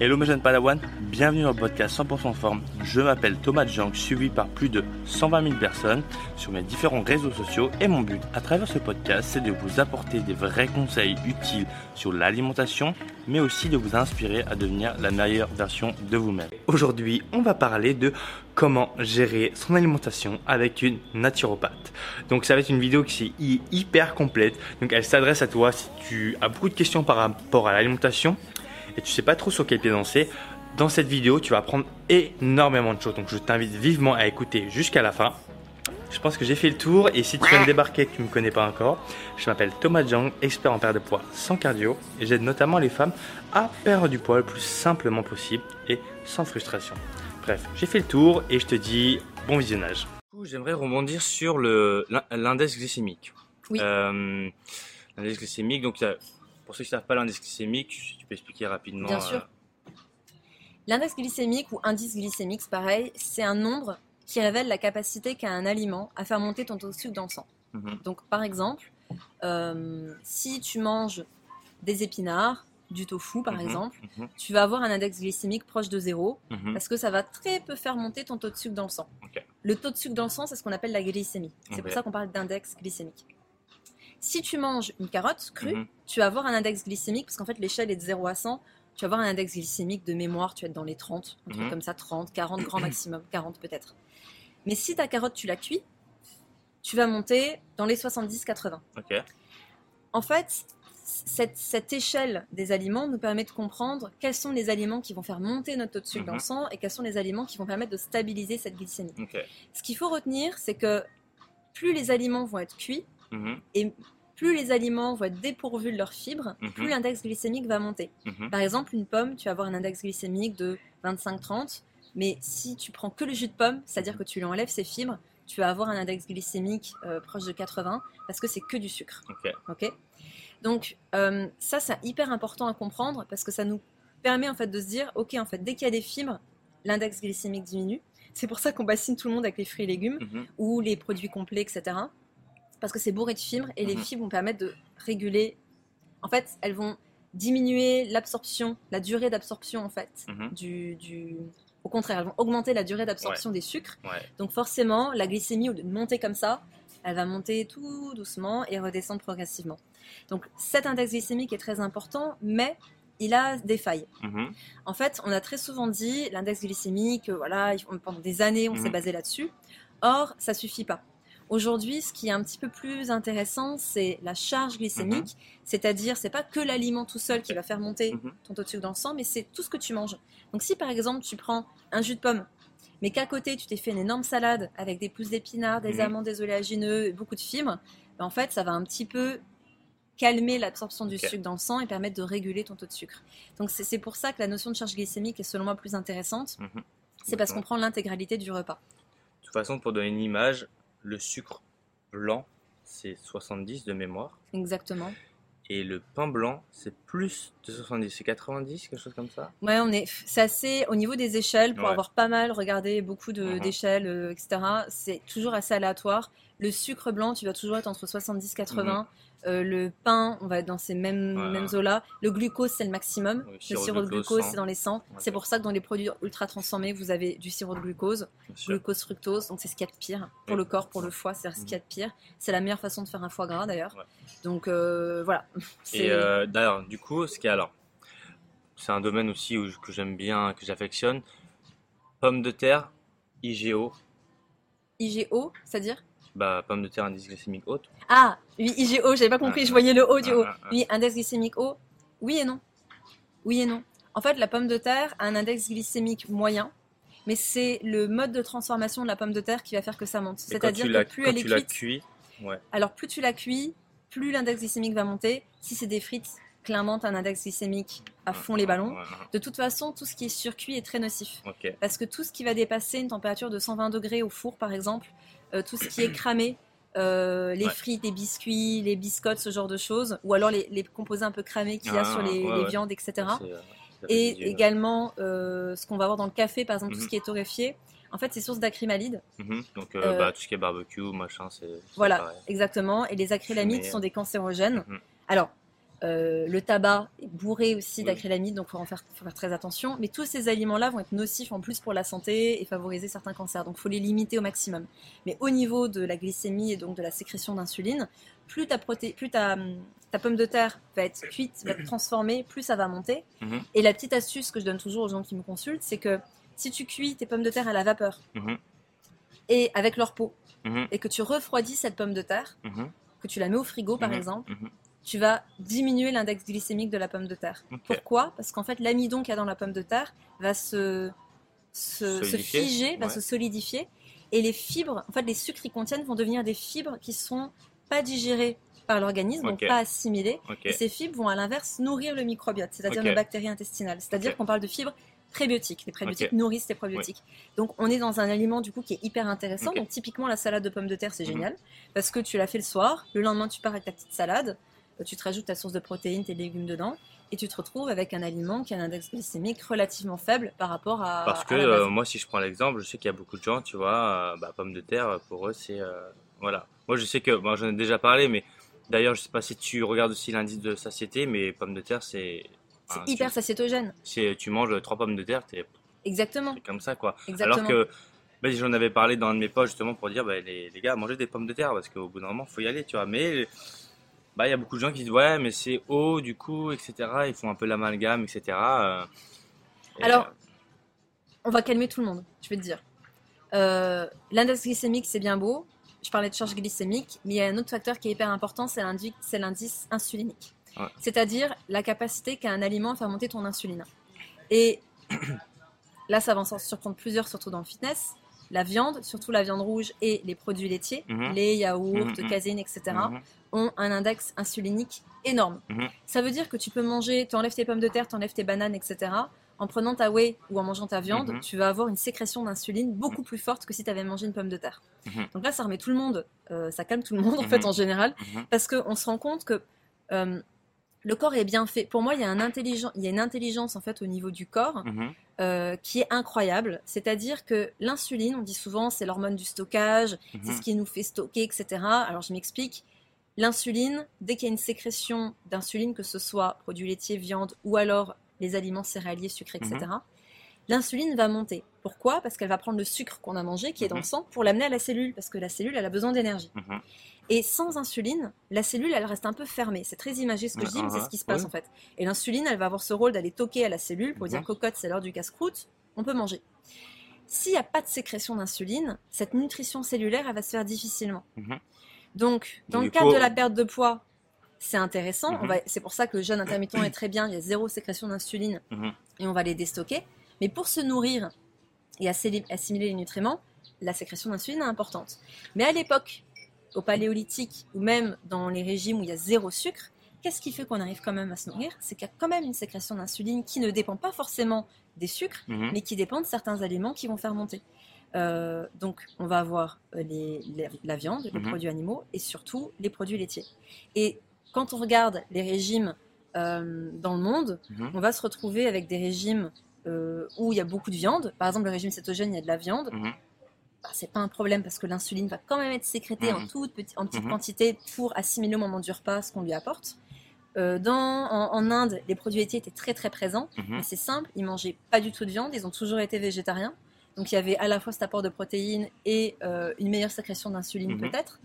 Hello mes jeunes Padawan, bienvenue dans le podcast 100% forme. Je m'appelle Thomas Jang, suivi par plus de 120 000 personnes sur mes différents réseaux sociaux et mon but à travers ce podcast c'est de vous apporter des vrais conseils utiles sur l'alimentation mais aussi de vous inspirer à devenir la meilleure version de vous-même. Aujourd'hui on va parler de comment gérer son alimentation avec une naturopathe. Donc ça va être une vidéo qui est hyper complète, donc elle s'adresse à toi si tu as beaucoup de questions par rapport à l'alimentation et tu sais pas trop sur quel pied danser, dans cette vidéo, tu vas apprendre énormément de choses. Donc je t'invite vivement à écouter jusqu'à la fin. Je pense que j'ai fait le tour et si tu viens de débarquer et que tu ne me connais pas encore, je m'appelle Thomas Jang, expert en perte de poids sans cardio et j'aide notamment les femmes à perdre du poids le plus simplement possible et sans frustration. Bref, j'ai fait le tour et je te dis bon visionnage. J'aimerais rebondir sur l'index glycémique. Oui. Euh, l'index glycémique, donc pour ceux qui ne savent pas l'indice glycémique, tu peux expliquer rapidement. Bien sûr. euh, L'index glycémique ou indice glycémique, c'est pareil, c'est un nombre qui révèle la capacité qu'a un aliment à faire monter ton taux de sucre dans le sang. mhm, Donc, par exemple, euh, si tu manges des épinards, du tofu par mhm, exemple, mhm, tu vas avoir un index glycémique proche de zéro parce que ça va très peu faire monter ton taux de sucre dans le sang. Le taux de sucre dans le sang, c'est ce qu'on appelle la glycémie. C'est pour ça qu'on parle d'index glycémique. Si tu manges une carotte crue, Mhm. tu vas avoir un index glycémique parce qu'en fait l'échelle est de 0 à 100. Tu vas avoir un index glycémique de mémoire, tu vas être dans les 30, un truc Mhm. comme ça, 30, 40 grand maximum, 40 peut-être. Mais si ta carotte tu la cuis, tu vas monter dans les 70-80. Ok. En fait, cette, cette échelle des aliments nous permet de comprendre quels sont les aliments qui vont faire monter notre taux de sucre dans Mhm. le sang et quels sont les aliments qui vont permettre de stabiliser cette glycémie. Ce qu'il faut retenir, c'est que plus les aliments vont être cuits mhm, et plus les aliments vont être dépourvus de leurs fibres, Mhm. plus l'index glycémique va monter. mhm. Par exemple, une pomme, tu vas avoir un index glycémique de 25-30, mais si tu prends que le jus de pomme, c'est-à-dire que tu lui enlèves ses fibres, tu vas avoir un index glycémique euh, proche de 80 parce que c'est que du sucre. Ok. Ok? Donc euh, ça, c'est hyper important à comprendre parce que ça nous permet en fait de se dire, ok, en fait, dès qu'il y a des fibres, l'index glycémique diminue. C'est pour ça qu'on bassine tout le monde avec les fruits et légumes ou les produits complets, etc. Parce que c'est bourré de fibres et les Mhm. fibres vont permettre de réguler. En fait, elles vont diminuer l'absorption, la durée d'absorption en fait. Mhm. Du, du- Au contraire, elles vont augmenter la durée d'absorption des sucres. Ouais. Donc forcément, la glycémie, au lieu de monter comme ça, elle va monter tout doucement et redescendre progressivement. Donc cet index glycémique est très important, mais il a des failles. mhm. En fait, on a très souvent dit l'index glycémique, euh, voilà, il- pendant des années, on s'est basé là-dessus. Or, ça suffit pas. Aujourd'hui, ce qui est un petit peu plus intéressant, c'est la charge glycémique, c'est-à-dire c'est pas que l'aliment tout seul qui va faire monter Mhm. ton taux de sucre dans le sang, mais c'est tout ce que tu manges. Donc si par exemple tu prends un jus de pomme, mais qu'à côté tu t'es fait une énorme salade avec des pousses d'épinards, des Mhm. amandes, des oléagineux, et beaucoup de fibres, ben, en fait ça va un petit peu calmer l'absorption du sucre dans le sang et permettre de réguler ton taux de sucre. Donc c'est c'est pour ça que la notion de charge glycémique est selon moi plus intéressante. Mhm. C'est parce qu'on prend l'intégralité du repas. De toute façon, pour donner une image, le sucre blanc, c'est 70 de mémoire. Exactement. Et le pain blanc, c'est plus de 70, c'est 90, quelque chose comme ça? Ouais, on est, c'est assez au niveau des échelles pour Ouais. avoir pas mal regardé beaucoup de- Mhm. d'échelles, euh, etc. C'est toujours assez aléatoire. Le sucre blanc, tu vas toujours être entre 70-80. Euh, le pain, on va être dans ces mêmes, Mhm. Ouais. mêmes eaux-là. Le glucose, c'est le maximum. Oui, le sirop de glucose, 100. c'est dans les 100. C'est pour ça que dans les produits ultra transformés, vous avez du sirop de glucose, glucose fructose. Donc c'est ce qu'il y a de pire pour le corps, pour le foie, c'est ce qu'il y a de pire. C'est la meilleure façon de faire un foie gras d'ailleurs. Ouais. Donc euh, voilà. C'est- Et euh, d'ailleurs, du coup, ce qui est alors, c'est un domaine aussi où, que j'aime bien, que j'affectionne. Pommes de terre, IGO, IGO, c'est-à-dire? Bah, pommes de terre indice glycémique haute. Ah, oui, IGO, j'avais pas compris, Ah, je voyais le haut du ah, haut. ah, ah. Oui, index glycémique haut. Oui et non. Oui et non. En fait, la pomme de terre a un index glycémique moyen, mais c'est le mode de transformation de la pomme de terre qui va faire que ça monte. C'est-à-dire que plus elle est cuite, ouais. alors plus tu la cuis, plus l'index glycémique va monter. Si c'est des frites, clairement, tu as un index glycémique à fond les ballons. De toute façon, tout ce qui est surcuit est très nocif. Parce que tout ce qui va dépasser une température de 120 degrés au four, par exemple, tout ce qui est cramé, euh, les Ouais. frites, les biscuits, les biscottes, ce genre de choses, ou alors les, les composés un peu cramés qu'il y a Ah, sur les, ouais, les ouais. viandes, etc. Euh, Et également euh, ce qu'on va avoir dans le café, par exemple, tout Mhm. ce qui est torréfié. En fait, c'est source d'acrylamide. Mhm. Donc, euh, Euh, bah, tout ce qui est barbecue, machin, c'est. Voilà, pareil. exactement. Et les acrylamides Mais- sont des cancérogènes. Mhm. Alors, Euh, le tabac est bourré aussi d'acrylamide, donc il faut en faire, faut faire très attention. Mais tous ces aliments-là vont être nocifs en plus pour la santé et favoriser certains cancers. Donc il faut les limiter au maximum. Mais au niveau de la glycémie et donc de la sécrétion d'insuline, plus ta, proté- plus ta, ta pomme de terre va être cuite, va être transformée, plus ça va monter. Mhm. Et la petite astuce que je donne toujours aux gens qui me consultent, c'est que si tu cuis tes pommes de terre à la vapeur Mhm. et avec leur peau, Mhm. et que tu refroidis cette pomme de terre, que tu la mets au frigo par exemple. Tu vas diminuer l'index glycémique de la pomme de terre. Pourquoi? Parce qu'en fait, l'amidon qu'il y a dans la pomme de terre va se, se, figer, va se solidifier. Et les fibres, en fait, les sucres qu'ils contiennent vont devenir des fibres qui sont pas digérées par l'organisme, donc pas assimilées. Et ces fibres vont à l'inverse nourrir le microbiote, c'est-à-dire nos bactéries intestinales. C'est-à-dire qu'on parle de fibres prébiotiques. Les prébiotiques nourrissent les probiotiques. Donc on est dans un aliment du coup qui est hyper intéressant. Donc typiquement la salade de pommes de terre c'est Mhm. génial parce que tu l'as fait le soir, le lendemain tu pars avec ta petite salade, tu te rajoutes ta source de protéines, tes légumes dedans et tu te retrouves avec un aliment qui a un index glycémique relativement faible par rapport à Parce que à la base. euh, moi, si je prends l'exemple, je sais qu'il y a beaucoup de gens, tu vois, euh, bah, pommes de terre, pour eux, c'est. euh, voilà. Moi, je sais que. Bon, j'en ai déjà parlé, mais d'ailleurs, je sais pas si tu regardes aussi l'indice de satiété, mais pommes de terre, c'est. c'est hyper tu, satiétogène. c'est- tu manges trois pommes de terre, t'es Exactement, t'es comme ça, quoi. exactement. Alors que. bah, j'en avais parlé dans un de mes posts justement pour dire bah, les, les gars mangez des pommes de terre parce qu'au bout d'un moment faut y aller tu vois mais bah il y a beaucoup de gens qui disent ouais mais c'est haut du coup etc ils font un peu l'amalgame etc euh, et, Alors, euh, on va calmer tout le monde, je vais te dire. Euh, L'index glycémique, c'est bien beau. Je parlais de charge glycémique, mais il y a un autre facteur qui est hyper important, c'est l'indice, c'est l'indice insulinique. Ouais. C'est-à-dire la capacité qu'a un aliment à faire monter ton insuline. Et là, ça va en surprendre plusieurs, surtout dans le fitness. La viande, surtout la viande rouge et les produits laitiers, Mhm. lait, yaourt, Mhm, mhm. caséine, etc., mhm. ont un index insulinique énorme. Mhm. Ça veut dire que tu peux manger, tu enlèves tes pommes de terre, tu enlèves tes bananes, etc. En prenant ta whey ou en mangeant ta viande, tu vas avoir une sécrétion d'insuline beaucoup plus forte que si tu avais mangé une pomme de terre. Donc là, ça remet tout le monde, euh, ça calme tout le monde en fait en général, parce qu'on se rend compte que euh, le corps est bien fait. Pour moi, il y a, un intelligent- il y a une intelligence en fait au niveau du corps Mhm. euh, qui est incroyable. C'est-à-dire que l'insuline, on dit souvent, c'est l'hormone du stockage, c'est Mhm. ce qui nous fait stocker, etc. Alors je m'explique. L'insuline, dès qu'il y a une sécrétion d'insuline, que ce soit produits laitiers, viande ou alors les aliments céréaliers, sucrés, etc., l'insuline va monter. Pourquoi? Parce qu'elle va prendre le sucre qu'on a mangé, qui est dans le Mhm. sang, pour l'amener à la cellule, parce que la cellule, elle a besoin d'énergie. Mhm. Et sans insuline, la cellule, elle reste un peu fermée. C'est très imagé ce que je dis, mais c'est ce qui se passe en fait. Et l'insuline, elle va avoir ce rôle d'aller toquer à la cellule pour Mhm. dire cocotte, c'est l'heure du casse-croûte, on peut manger. S'il n'y a pas de sécrétion d'insuline, cette nutrition cellulaire, elle va se faire difficilement. Mhm. Donc, dans le cadre de la perte de poids, c'est intéressant. Mhm. C'est pour ça que le jeûne intermittent est très bien. Il y a zéro sécrétion d'insuline Mhm. et on va les déstocker. Mais pour se nourrir et assimiler les nutriments, la sécrétion d'insuline est importante. Mais à l'époque, au paléolithique ou même dans les régimes où il y a zéro sucre, qu'est-ce qui fait qu'on arrive quand même à se nourrir? C'est qu'il y a quand même une sécrétion d'insuline qui ne dépend pas forcément des sucres, Mhm. mais qui dépend de certains aliments qui vont faire monter. Euh, donc, on va avoir les- les- la viande, les Mhm. produits animaux et surtout les produits laitiers. Et quand on regarde les régimes euh, dans le monde, Mhm. on va se retrouver avec des régimes euh, où il y a beaucoup de viande. Par exemple, le régime cétogène, il y a de la viande. Mhm. Bah, c'est pas un problème parce que l'insuline va quand même être sécrétée en, Mhm. toute petite, en petite Mhm. quantité pour assimiler au moment du repas ce qu'on lui apporte. Euh, dans, en, en Inde, les produits laitiers étaient très très présents. Mhm. Mais c'est simple, ils mangeaient pas du tout de viande, ils ont toujours été végétariens. Donc il y avait à la fois cet apport de protéines et euh, une meilleure sécrétion d'insuline peut-être.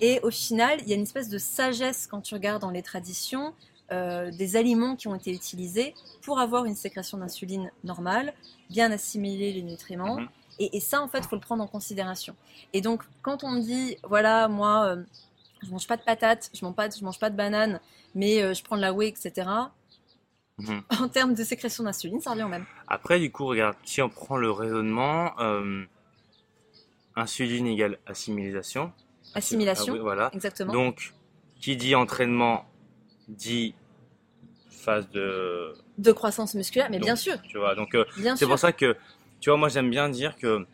Et au final, il y a une espèce de sagesse quand tu regardes dans les traditions euh, des aliments qui ont été utilisés pour avoir une sécrétion d'insuline normale, bien assimiler les nutriments. Mhm. Et, et ça, en fait, faut le prendre en considération. Et donc, quand on me dit, voilà, moi, euh, je mange pas de patates, je mange pas, de- je mange pas de bananes, mais euh, je prends de la whey, etc. Mhm. En termes de sécrétion d'insuline, ça revient au même. Après, du coup, regarde, si on prend le raisonnement, euh, insuline égale assimilisation. Assimilation, Ah oui, voilà. exactement. Donc, qui dit entraînement dit phase de. de croissance musculaire, mais Donc, bien sûr, Tu vois, donc euh, c'est pour ça que, tu vois, moi j'aime bien dire que,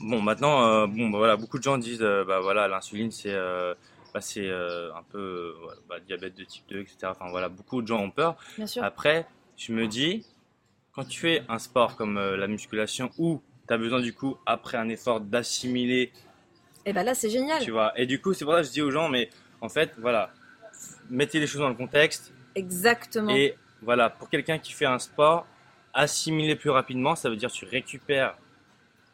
bon, maintenant, euh, bon, bah, voilà, beaucoup de gens disent, euh, bah voilà, l'insuline c'est, euh, bah, c'est un peu, bah, diabète de type 2, etc. Enfin voilà, beaucoup de gens ont peur. Bien sûr. Après, je me dis, quand tu fais un sport comme la musculation où tu as besoin du coup, après un effort, d'assimiler, Et ben là, c'est génial. tu vois. Et du coup, c'est pour ça que je dis aux gens, mais en fait, voilà, mettez les choses dans le contexte. Exactement. Et voilà, pour quelqu'un qui fait un sport, assimiler plus rapidement, ça veut dire tu récupères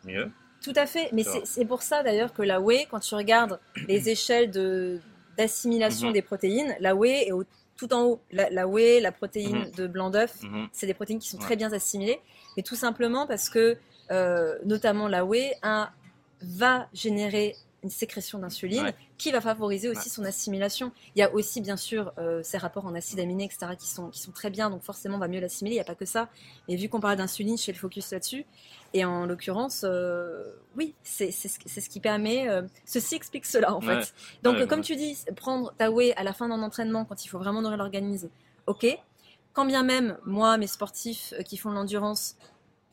mieux. Tout à fait, mais c'est pour ça d'ailleurs que la whey, quand tu regardes les échelles de d'assimilation Mhm. des protéines, la whey est au- tout en haut. La, la whey, la protéine Mhm. de blanc d'œuf, Mhm. c'est des protéines qui sont Ouais. très bien assimilées, mais tout simplement parce que, euh, notamment la whey, un- va générer une sécrétion d'insuline Ouais. qui va favoriser aussi Ouais. son assimilation. Il y a aussi bien sûr euh, ces rapports en acides aminés, etc., qui sont, qui sont très bien, donc forcément on va mieux l'assimiler, il n'y a pas que ça. Mais vu qu'on parle d'insuline, je fais le focus là-dessus. Et en l'occurrence, euh, oui, c'est ce, qui permet... euh, ceci explique cela en fait. Donc Ouais, comme tu dis, prendre ta whey à la fin d'un entraînement quand il faut vraiment nourrir l'organisme, ok. Quand bien même, moi, mes sportifs qui font de l'endurance,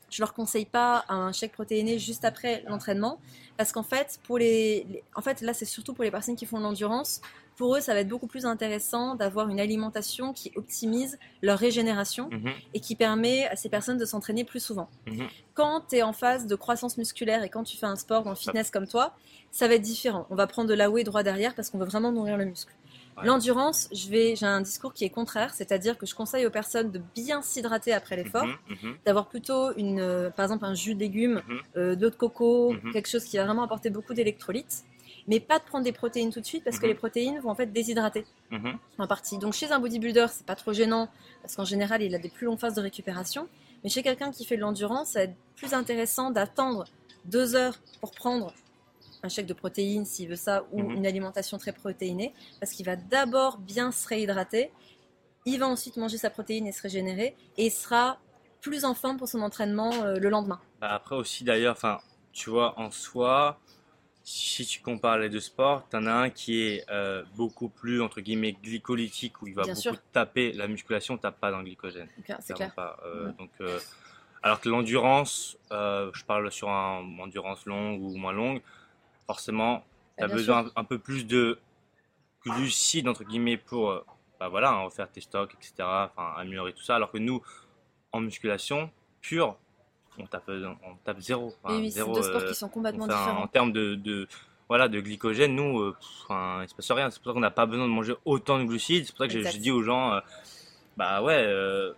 je leur conseille pas un chèque protéiné juste après l'entraînement parce qu'en fait, pour les, les- en fait, là, c'est surtout pour les personnes qui font de l'endurance. Pour eux, ça va être beaucoup plus intéressant d'avoir une alimentation qui optimise leur régénération Mhm. et qui permet à ces personnes de s'entraîner plus souvent. Mhm. Quand tu es en phase de croissance musculaire et quand tu fais un sport dans le fitness comme toi, ça va être différent. On va prendre de la whey droit derrière parce qu'on veut vraiment nourrir le muscle. L'endurance, je vais, j'ai un discours qui est contraire, c'est-à-dire que je conseille aux personnes de bien s'hydrater après l'effort, Mhm. Mhm. d'avoir plutôt une, euh, par exemple un jus de légumes, euh, de l'eau de coco, Mhm. quelque chose qui va vraiment apporter beaucoup d'électrolytes, mais pas de prendre des protéines tout de suite parce que les protéines vont en fait déshydrater en partie. Donc chez un bodybuilder, c'est pas trop gênant parce qu'en général, il a des plus longues phases de récupération. Mais chez quelqu'un qui fait de l'endurance, ça va être plus intéressant d'attendre deux heures pour prendre un chèque de protéines s'il veut ça ou Mhm. une alimentation très protéinée parce qu'il va d'abord bien se réhydrater. Il va ensuite manger sa protéine et se régénérer et il sera plus en forme pour son entraînement euh, le lendemain. Bah, après aussi d'ailleurs, enfin, tu vois, en soi, si tu compares les deux sports, t'en as un qui est euh, beaucoup plus entre guillemets glycolytique où il va Bien beaucoup sûr. taper la musculation, tape pas dans le glycogène. C'est clair. pas. Euh, Ouais. Donc, euh, alors que l'endurance, je parle sur un endurance longue ou moins longue, forcément, tu Ah, as bien besoin un, un peu plus de glucides entre guillemets pour, euh, bah voilà, hein, refaire tes stocks, etc. Enfin, améliorer tout ça. Alors que nous, en musculation pure, on tape, on tape zéro. Enfin, Oui, zéro, deux sports euh, qui sont complètement Enfin, différents. en termes de, de- voilà, de glycogène, nous, euh, pff, enfin, il se passe rien. C'est pour ça qu'on n'a pas besoin de manger autant de glucides. C'est pour ça que j'ai- dis aux gens, euh, bah ouais, euh,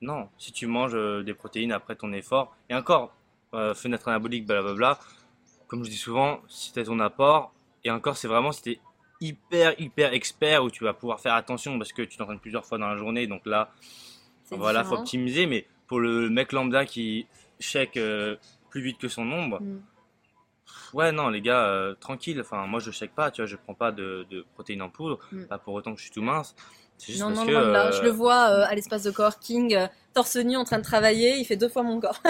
non, si tu manges euh, des protéines après ton effort, et encore, euh, fenêtre anabolique, blablabla, comme je dis souvent, si tu as ton apport, et encore, c'est vraiment si tu es hyper, hyper expert où tu vas pouvoir faire attention parce que tu t'entraînes plusieurs fois dans la journée, donc là, voilà, faut optimiser, mais pour le mec lambda qui check euh, plus vite que son ombre, Mm. Ouais, non, les gars, euh, tranquille. Enfin, moi, je check pas, tu vois, je prends pas de, de protéines en poudre. Mm. Pas pour autant que je suis tout mince. Juste Non, parce non, que. de là. euh, Je le vois euh, à l'espace de coworking, euh, torse nu en train de travailler, il fait deux fois mon corps.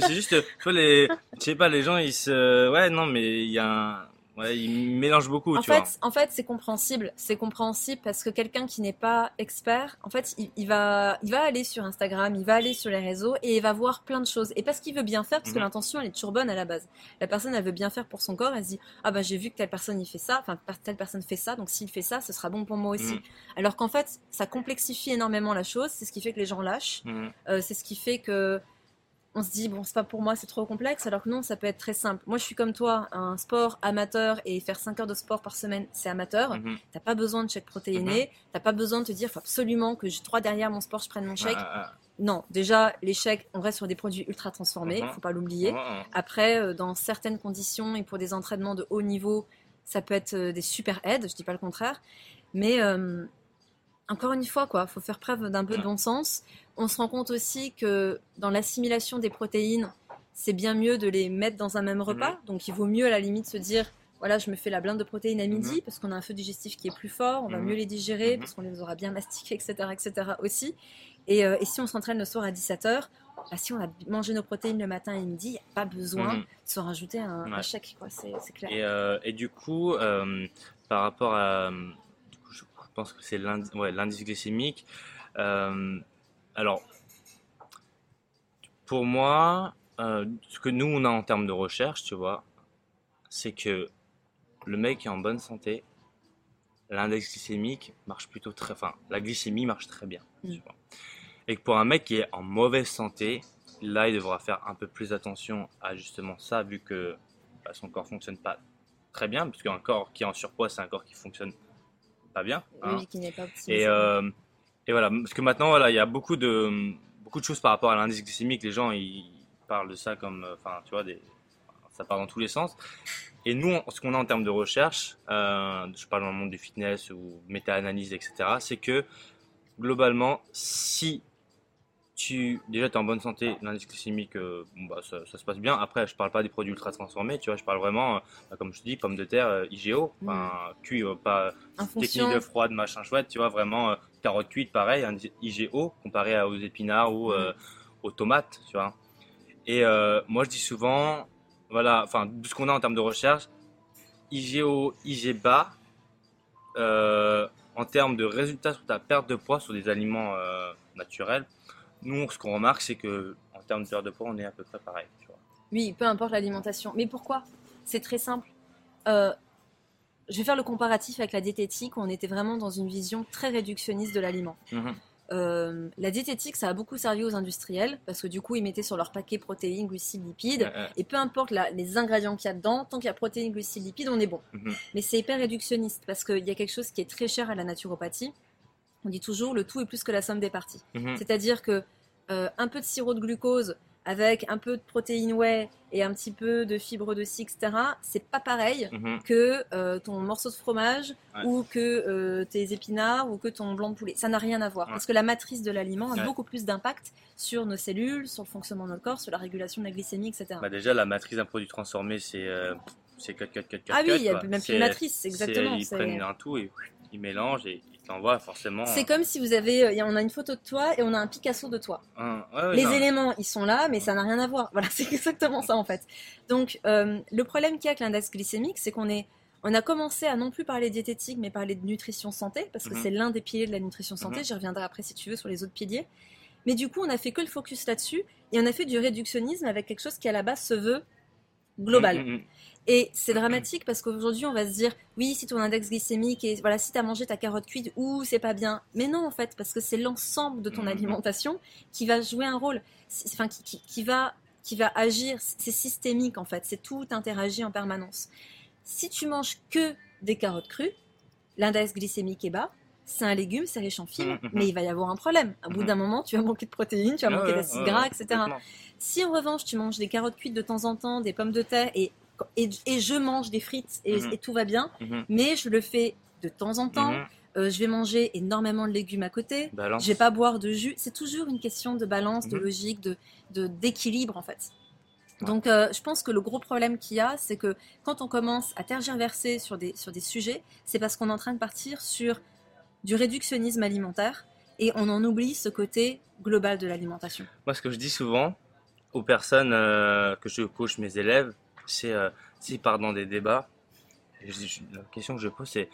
c'est juste, tu vois, les. Je sais pas, les gens, ils se. Ouais, non, mais il y a un. Ouais, ils mélangent beaucoup, en tu fait, vois. en fait, c'est compréhensible. C'est compréhensible parce que quelqu'un qui n'est pas expert, en fait, il, il va, il va aller sur Instagram, il va aller sur les réseaux et il va voir plein de choses. Et parce qu'il veut bien faire, parce que Mhm. l'intention, elle est toujours bonne à la base. La personne, elle veut bien faire pour son corps. Elle se dit, ah bah j'ai vu que telle personne il fait ça, enfin telle personne fait ça, donc s'il fait ça, ce sera bon pour moi aussi. Mhm. Alors qu'en fait, ça complexifie énormément la chose. C'est ce qui fait que les gens lâchent. Mhm. Euh, c'est ce qui fait que on se dit bon c'est pas pour moi c'est trop complexe alors que non ça peut être très simple moi je suis comme toi un sport amateur et faire 5 heures de sport par semaine c'est amateur Mhm. t'as pas besoin de chèque protéiné t'as pas besoin de te dire faut absolument que j'ai trois derrière mon sport je prenne mon chèque Ah, non déjà les chèques on reste sur des produits ultra transformés Mhm. faut pas ah, l'oublier ah, ah. après euh, dans certaines conditions et pour des entraînements de haut niveau ça peut être euh, des super aides je dis pas le contraire mais euh, encore une fois, quoi, faut faire preuve d'un peu de bon sens. On se rend compte aussi que dans l'assimilation des protéines, c'est bien mieux de les mettre dans un même repas. Mhm. Donc, il vaut mieux à la limite se dire, voilà, je me fais la blinde de protéines à midi Mhm. parce qu'on a un feu digestif qui est plus fort, on va Mhm. mieux les digérer parce qu'on les aura bien mastiqués, etc., etc. aussi. Et, euh, et si on s'entraîne le soir à 17h, bah, si on a mangé nos protéines le matin et midi, il n'y a pas besoin de se rajouter un, chèque. C'est clair. Et, euh, et du coup, euh, par rapport à. du coup, je pense que c'est l'indice ouais, l'indice glycémique. Alors, pour moi, euh, ce que nous, on a en termes de recherche, tu vois, c'est que le mec qui est en bonne santé, l'index glycémique marche plutôt très. Enfin, la glycémie marche très bien. Mm. tu vois. Et que pour un mec qui est en mauvaise santé, là, il devra faire un peu plus attention à justement ça, vu que bah, son corps fonctionne pas très bien, parce qu'un corps qui est en surpoids, c'est un corps qui fonctionne pas bien. Oui, hein. oui, qui n'est pas optimisé. Et, euh, Et voilà, parce que maintenant, voilà, il y a beaucoup de, beaucoup de choses par rapport à l'indice glycémique. Les gens, ils parlent de ça comme, euh, enfin, tu vois, des, ça part dans tous les sens. Et nous, ce qu'on a en termes de recherche, euh, je parle dans le monde du fitness ou méta-analyse, etc., c'est que globalement, si tu déjà es en bonne santé, l'indice glycémique, euh, bah, ça, se passe bien. Après, je parle pas des produits ultra transformés, tu vois, je parle vraiment, euh, bah, comme je te dis, pommes de terre, IGO, mm. cuit, pas technique de froide, machin chouette, tu vois, vraiment carotte cuite, pareil, un IGO comparé aux épinards ou mm. aux tomates, tu vois. Et moi, je dis souvent, voilà, enfin, de ce qu'on a en termes de recherche, IGO, IG bas, en termes de résultats sur ta perte de poids sur des aliments naturels, nous, ce qu'on remarque, c'est que en termes de perte de poids, on est à peu près pareil. Oui, peu importe l'alimentation. Mais pourquoi? C'est très simple. Euh, je vais faire le comparatif avec la diététique où on était vraiment dans une vision très réductionniste de l'aliment. Mhm. Euh, la diététique, ça a beaucoup servi aux industriels parce que du coup, ils mettaient sur leur paquet protéines, glucides, lipides. Et peu importe les ingrédients qu'il y a dedans, tant qu'il y a protéines, glucides, lipides, on est bon. Mhm. Mais c'est hyper réductionniste parce qu'il y a quelque chose qui est très cher à la naturopathie. On dit toujours le tout est plus que la somme des parties. Mhm. C'est-à-dire que euh, un peu de sirop de glucose avec un peu de protéines whey et un petit peu de fibres de scie, etc., c'est pas pareil mhm. que euh, ton morceau de fromage ou que euh, tes épinards ou que ton blanc de poulet. Ça n'a rien à voir parce que la matrice de l'aliment a beaucoup plus d'impact sur nos cellules, sur le fonctionnement de notre corps, sur la régulation de la glycémie, etc. Bah déjà, la matrice d'un produit transformé, c'est c'est 4, 4, 4, 4, Ah oui, il n'y a même plus de matrice, exactement. Ils prennent un tout et ils mélangent et t'envoies forcément. C'est comme si vous avez, euh, on a une photo de toi et on a un Picasso de toi. Ah, les éléments, ils sont là, mais ça n'a rien à voir. Voilà, c'est exactement ça en fait. Donc, euh, le problème qu'il y a avec l'index glycémique, c'est qu'on est, on a commencé à non plus parler diététique, mais parler de nutrition santé, parce que mhm. c'est l'un des piliers de la nutrition santé. Mhm. J'y reviendrai après si tu veux sur les autres piliers. Mais du coup, on a fait que le focus là-dessus et on a fait du réductionnisme avec quelque chose qui à la base se veut global. Mhm, et c'est dramatique parce qu'aujourd'hui, on va se dire, oui, si ton index glycémique et voilà, si tu as mangé ta carotte cuite, ou c'est pas bien. Mais non, en fait, parce que c'est l'ensemble de ton mhm. alimentation qui va jouer un rôle, enfin, qui, qui, va, qui va agir. C'est systémique, en fait. C'est tout interagit en permanence. Si tu manges que des carottes crues, l'index glycémique est bas. C'est un légume, c'est riche en fibres, mhm. mais il va y avoir un problème. À bout mhm. d'un moment, tu vas manquer de protéines, tu vas manquer d'acides gras, etc. Si en revanche, tu manges des carottes cuites de temps en temps, des pommes de terre et et, je mange des frites et, mhm. tout va bien, mhm. mais je le fais de temps en temps. Mhm. Euh, je vais manger énormément de légumes à côté. Balance. Je vais pas boire de jus. C'est toujours une question de balance, de logique, de d'équilibre en fait. Donc, euh, je pense que le gros problème qu'il y a, c'est que quand on commence à tergiverser sur des, sur des sujets, c'est parce qu'on est en train de partir sur du réductionnisme alimentaire et on en oublie ce côté global de l'alimentation. Moi, ce que je dis souvent aux personnes euh, que je coach mes élèves, c'est euh, s'il part dans des débats, la question que je pose c'est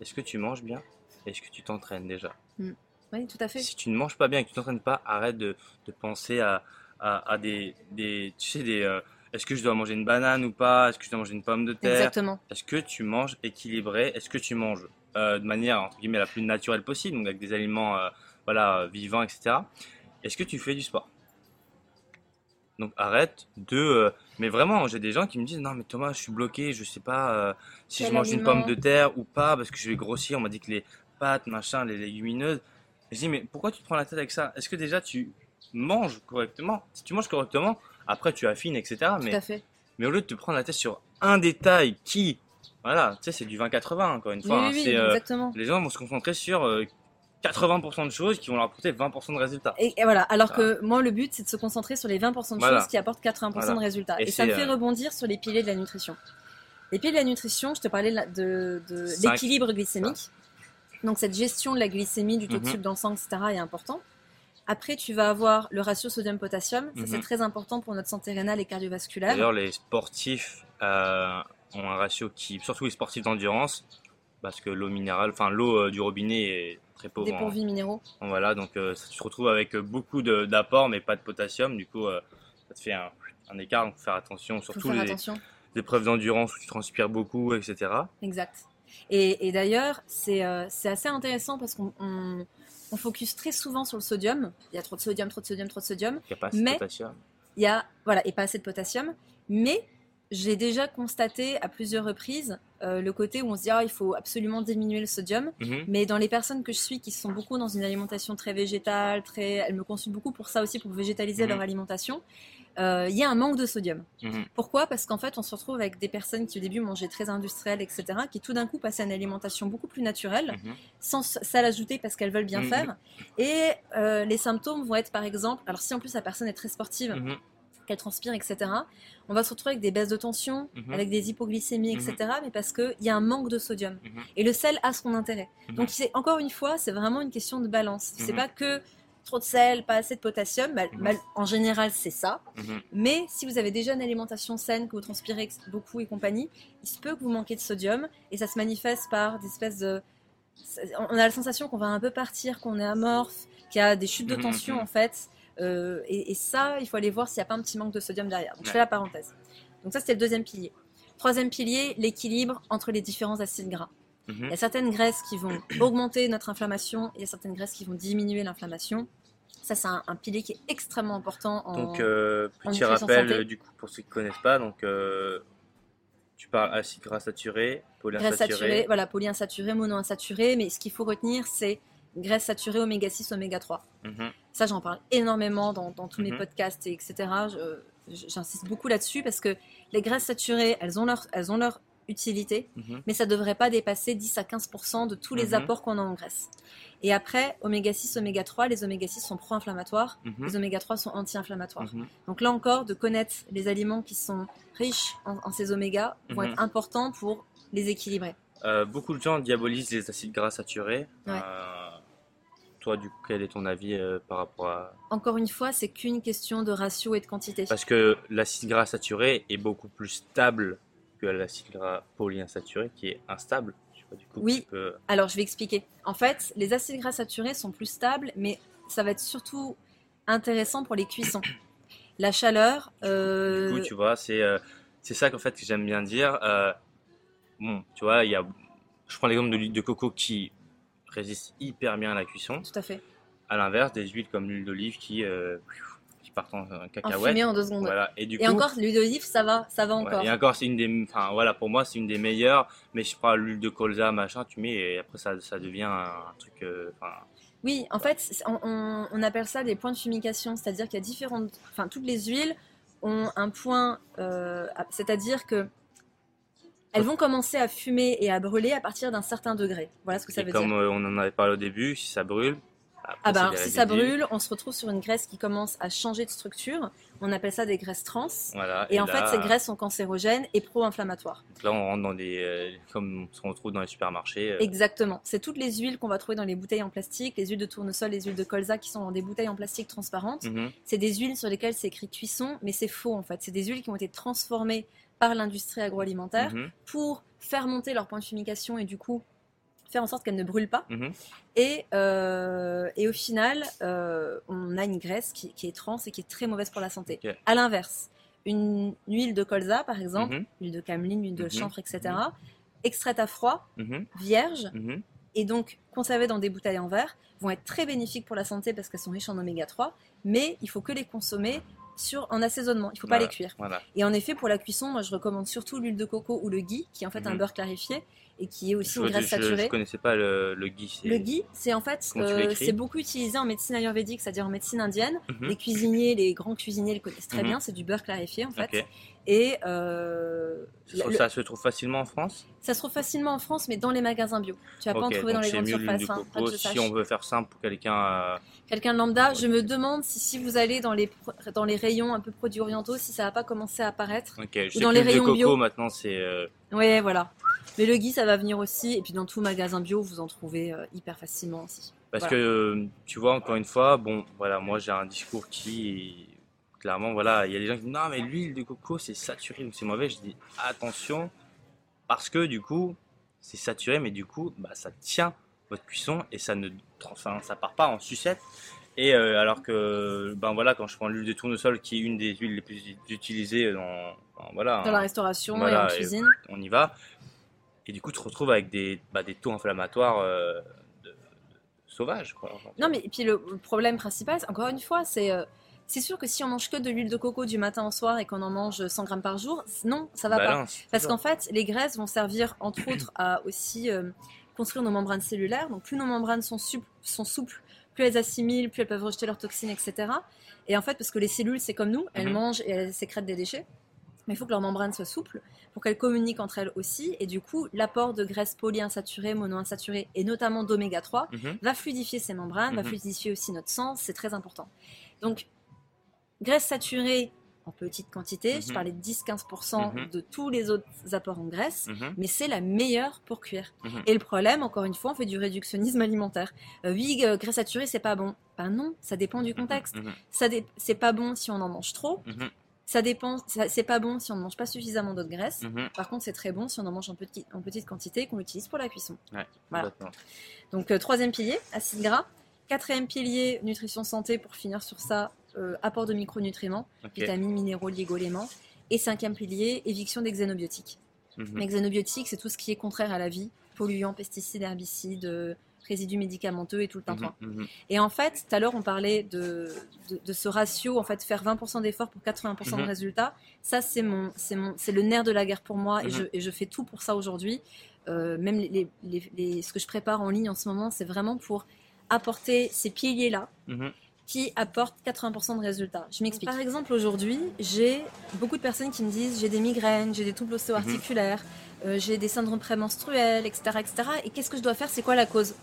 est-ce que tu manges bien Est-ce que tu t'entraînes déjà mm. Oui, tout à fait. Si tu ne manges pas bien et que tu t'entraînes pas, arrête de, de penser à, à, des, des, tu sais, des, euh, est-ce que je dois manger une banane ou pas? Est-ce que je dois manger une pomme de terre? Exactement. Est-ce que tu manges équilibré? Est-ce que tu manges euh, de manière entre guillemets la plus naturelle possible, donc avec des aliments euh, voilà vivants, etc. Est-ce que tu fais du sport? Donc arrête de. Euh, mais vraiment, j'ai des gens qui me disent non mais Thomas, je suis bloqué, je sais pas euh, si je mange une pomme de terre ou pas parce que je vais grossir. On m'a dit que les pâtes, machin, les légumineuses. je dis mais pourquoi tu te prends la tête avec ça? Est-ce que déjà tu manges correctement? Si tu manges correctement, après tu affines, etc. Mais, Tout à fait. mais au lieu de te prendre la tête sur un détail qui, voilà, tu sais, c'est du 20-80 encore une fois. Oui, oui, hein. exactement. Les gens vont se concentrer sur 80% de choses qui vont leur apporter 20% de résultats. Et, voilà, alors que moi le but c'est de se concentrer sur les 20% de choses qui apportent 80% de résultats. Et, ça me fait euh, rebondir sur les piliers de la nutrition. Les piliers de la nutrition, je te parlais de, l'équilibre glycémique. Donc cette gestion de la glycémie, du taux de mhm. sucre dans le sang, etc. est important. Après, tu vas avoir le ratio sodium-potassium. Ça, c'est mhm. très important pour notre santé rénale et cardiovasculaire. D'ailleurs, les sportifs euh, ont un ratio qui, surtout les sportifs d'endurance, parce que l'eau minérale, enfin l'eau euh, du robinet est très pauvre. Dépourvu minéraux. Voilà, donc euh, tu te retrouves avec beaucoup d'apports mais pas de potassium. Du coup, euh, ça te fait un, écart. Donc, faut faire attention, surtout les épreuves d'endurance où tu transpires beaucoup, etc. Exact. Et, d'ailleurs, c'est assez intéressant parce qu'on on, focus très souvent sur le sodium. Il y a trop de sodium, trop de sodium, trop de sodium. Il n'y a pas assez mais de potassium. Il y a, voilà, et pas assez de potassium. Mais j'ai déjà constaté à plusieurs reprises euh, le côté où on se dit ah, il faut absolument diminuer le sodium. Mhm. Mais dans les personnes que je suis qui sont beaucoup dans une alimentation très végétale, très, elles me consultent beaucoup pour ça aussi, pour végétaliser Mhm. leur alimentation, euh, il y a un manque de sodium. Mhm. Pourquoi? Parce qu'en fait, on se retrouve avec des personnes qui au début mangeaient très industriel, etc., qui tout d'un coup passent à une alimentation beaucoup plus naturelle, sans sel ajouté parce qu'elles veulent bien faire. Et euh, les symptômes vont être par exemple, alors si en plus la personne est très sportive. Qu'elle transpire, etc., on va se retrouver avec des baisses de tension, Mhm. avec des hypoglycémies, Mhm. etc., mais parce qu'il y a un manque de sodium. Mhm. Et le sel a son intérêt. Mhm. Donc c'est encore une fois, c'est vraiment une question de balance. C'est Mhm. pas que trop de sel, pas assez de potassium. Mal- Mhm. mal- en général, c'est ça. Mhm. Mais si vous avez déjà une alimentation saine, que vous transpirez beaucoup et compagnie, il se peut que vous manquiez de sodium et ça se manifeste par des espèces de. On a la sensation qu'on va un peu partir, qu'on est amorphe, qu'il y a des chutes de Mhm, tension mhm. en fait. Euh, et, et ça, il faut aller voir s'il n'y a pas un petit manque de sodium derrière. Donc je fais la parenthèse. Donc ça, c'était le deuxième pilier. Troisième pilier, l'équilibre entre les différents acides gras. Mhm. Il y a certaines graisses qui vont augmenter notre inflammation et il y a certaines graisses qui vont diminuer l'inflammation. Ça, c'est un, un pilier qui est extrêmement important en, Donc, euh, petit rappel, santé. du coup, pour ceux qui ne connaissent pas, donc, euh, tu parles acide gras saturé, graisse polyinsaturé. saturée, voilà, polyinsaturée, monoinsaturée, mais ce qu'il faut retenir, c'est graisse saturée, oméga 6, oméga 3. Mhm. Ça, j'en parle énormément dans, dans tous mes Mhm. podcasts, et etc. J'insiste beaucoup là-dessus parce que les graisses saturées, elles ont leur, elles ont leur utilité, Mhm. mais ça ne devrait pas dépasser 10 à 15% de tous les apports qu'on a en graisse. Et après, oméga 6, oméga 3, les oméga 6 sont pro-inflammatoires, les oméga 3 sont anti-inflammatoires. Donc là encore, de connaître les aliments qui sont riches en, en ces oméga vont être importants pour les équilibrer. Euh, beaucoup de gens diabolisent les acides gras saturés. Ouais. Euh, toi, du coup, quel est ton avis euh, par rapport à... Encore une fois, c'est qu'une question de ratio et de quantité. Parce que l'acide gras saturé est beaucoup plus stable que l'acide gras polyinsaturé qui est instable. Je sais pas, du coup, Oui. peux- Alors, je vais expliquer. En fait, les acides gras saturés sont plus stables, mais ça va être surtout intéressant pour les cuissons. La chaleur, Du coup, tu vois, c'est c'est ça qu'en fait que j'aime bien dire. Bon, tu vois, il y a, je prends l'exemple de l'huile de coco qui résiste hyper bien à la cuisson. tout à fait. À l'inverse, des huiles comme l'huile d'olive qui, euh, qui partent en, en En cacahuète. fumée en deux secondes. Voilà. Et du Et coup, encore, l'huile d'olive, ça va, ça va ouais, encore. et encore, c'est une des, enfin voilà, pour moi, c'est une des meilleures. Mais je prends l'huile de colza, machin, tu mets et après ça, ça devient un truc. euh, Oui, en fait, on, on- appelle ça des points de fumigation, c'est-à-dire qu'il y a différentes, enfin toutes les huiles ont un point, euh, c'est-à-dire que elles vont commencer à fumer et à brûler à partir d'un certain degré. Voilà ce que ça et veut comme dire. euh, on en avait parlé au début, si ça brûle. Ah bah alors, des si ça brûle, on se retrouve sur une graisse qui commence à changer de structure. On appelle ça des graisses trans. Voilà. Et, en là, fait, ces graisses sont cancérogènes et pro-inflammatoires. donc là, on rentre dans des, euh, comme ce qu'on trouve dans les supermarchés. euh, Exactement. C'est toutes les huiles qu'on va trouver dans les bouteilles en plastique, les huiles de tournesol, les huiles de colza qui sont dans des bouteilles en plastique transparentes. mhm. C'est des huiles sur lesquelles c'est écrit cuisson, mais c'est faux en fait. C'est des huiles qui ont été transformées par l'industrie agroalimentaire Mhm. pour faire monter leur point de fumigation et du coup faire en sorte qu'elles ne brûlent pas. Mhm. Et, euh, et au final, euh, on a une graisse qui, qui est trans et qui est très mauvaise pour la santé. Ok. À l'inverse, une huile de colza par exemple, Mhm. huile de cameline, huile de Mhm. chanvre, etc., extraite à froid, Mhm. vierge, Mhm. et donc conservées dans des bouteilles en verre, vont être très bénéfiques pour la santé parce qu'elles sont riches en oméga 3, mais il faut que les consommer sur, en assaisonnement, il ne faut pas les cuire. Voilà. Et en effet, pour la cuisson, moi je recommande surtout l'huile de coco ou le ghee, qui est en fait un Mhm. beurre clarifié et qui est aussi Je, une graisse je- je saturée. connaissais pas le, le ghee. Le ghee, c'est en fait, euh, c'est beaucoup utilisé en médecine ayurvédique, c'est-à-dire en médecine indienne. Mhm. Les cuisiniers, les grands cuisiniers le connaissent très Mhm. bien, c'est du beurre clarifié en fait. Et euh, Ça, le- ça se trouve facilement en France ça se trouve facilement en France, mais dans les magasins bio. Tu vas pas en trouver dans les grandes surfaces. hein, coco si on veut faire simple pour quelqu'un. euh, Quelqu'un de lambda, je me demande si, si vous allez dans les, dans les rayons un peu produits orientaux, si ça va pas commencer à apparaître. Ok, je sais dans les rayons coco bio. maintenant c'est. euh, Ouais, voilà. Mais le ghee, ça va venir aussi. Et puis dans tout magasin bio, vous en trouvez euh, hyper facilement aussi. Parce Voilà. que tu vois, encore une fois, bon, voilà, moi j'ai un discours qui. Clairement, voilà, il y a des gens qui disent non, mais l'huile de coco c'est saturé donc c'est mauvais. Je dis attention, parce que du coup, c'est saturé, mais du coup, bah, ça tient votre cuisson et ça ne enfin, ça part pas en sucette. Et euh, alors que, ben voilà, quand je prends l'huile de tournesol, qui est une des huiles les plus utilisées dans, voilà, Dans la restauration Voilà, et en et- cuisine. on y va. Et du coup, tu te retrouves avec des, bah, des taux inflammatoires euh, de, de- sauvages. Quoi. Non, mais et puis le le problème principal, encore une fois, c'est euh, C'est sûr que si on mange que de l'huile de coco du matin au soir et qu'on en mange 100 grammes par jour, non, ça va pas. Balance. Parce qu'en fait, les graisses vont servir entre autres à aussi euh, construire nos membranes cellulaires. Donc plus nos membranes sont, sup- sont souples, plus elles assimilent, plus elles peuvent rejeter leurs toxines, etc. Et en fait, parce que les cellules, c'est comme nous, elles Mhm. mangent et elles sécrètent des déchets. Mais il faut que leurs membranes soient souples pour qu'elles communiquent entre elles aussi. Et du coup, l'apport de graisses polyinsaturées, monoinsaturées et notamment d'oméga 3 Mhm. va fluidifier ces membranes, va Mhm. fluidifier aussi notre sang, c'est très important. Donc, graisse saturée en petite quantité, je Mhm. parlais de 10-15% Mhm. de tous les autres apports en graisse, Mhm. mais c'est la meilleure pour cuire. Et le problème, encore une fois, on fait du réductionnisme alimentaire. Euh, oui, euh, graisse saturée, c'est pas bon. Ben non, ça dépend du contexte. Ça dé- c'est pas bon si on en mange trop. Ça dépend. C'est pas bon si on ne mange pas suffisamment d'autres graisses. Mhm. Par contre, c'est très bon si on en mange en, petit- en petite quantité et qu'on l'utilise pour la cuisson. Ouais, Voilà. Donc euh, troisième pilier, acides gras. Quatrième pilier, nutrition santé, pour finir sur ça, euh, apport de micronutriments, vitamines, minéraux, oligo-éléments. Et cinquième pilier, éviction des xénobiotiques. Mhm. Les xénobiotiques, c'est tout ce qui est contraire à la vie, polluants, pesticides, herbicides, euh, résidus médicamenteux et tout le tintouin. Mhm. Mhm. Et en fait, tout à l'heure, on parlait de, de, de ce ratio, en fait, faire 20% d'efforts pour 80% de Mhm. résultats. Ça, c'est mon, c'est mon, c'est le nerf de la guerre pour moi, et, Mhm. je, et je fais tout pour ça aujourd'hui. Euh, même les, les- les- les- ce que je prépare en ligne en ce moment, c'est vraiment pour apporter ces piliers-là Mhm. Qui apportent 80% de résultats. Je m'explique. Par exemple, aujourd'hui, j'ai beaucoup de personnes qui me disent j'ai des migraines, j'ai des troubles ostéo-articulaires, euh, j'ai des syndromes prémenstruels, etc., etc. Et qu'est-ce que je dois faire? C'est quoi la cause?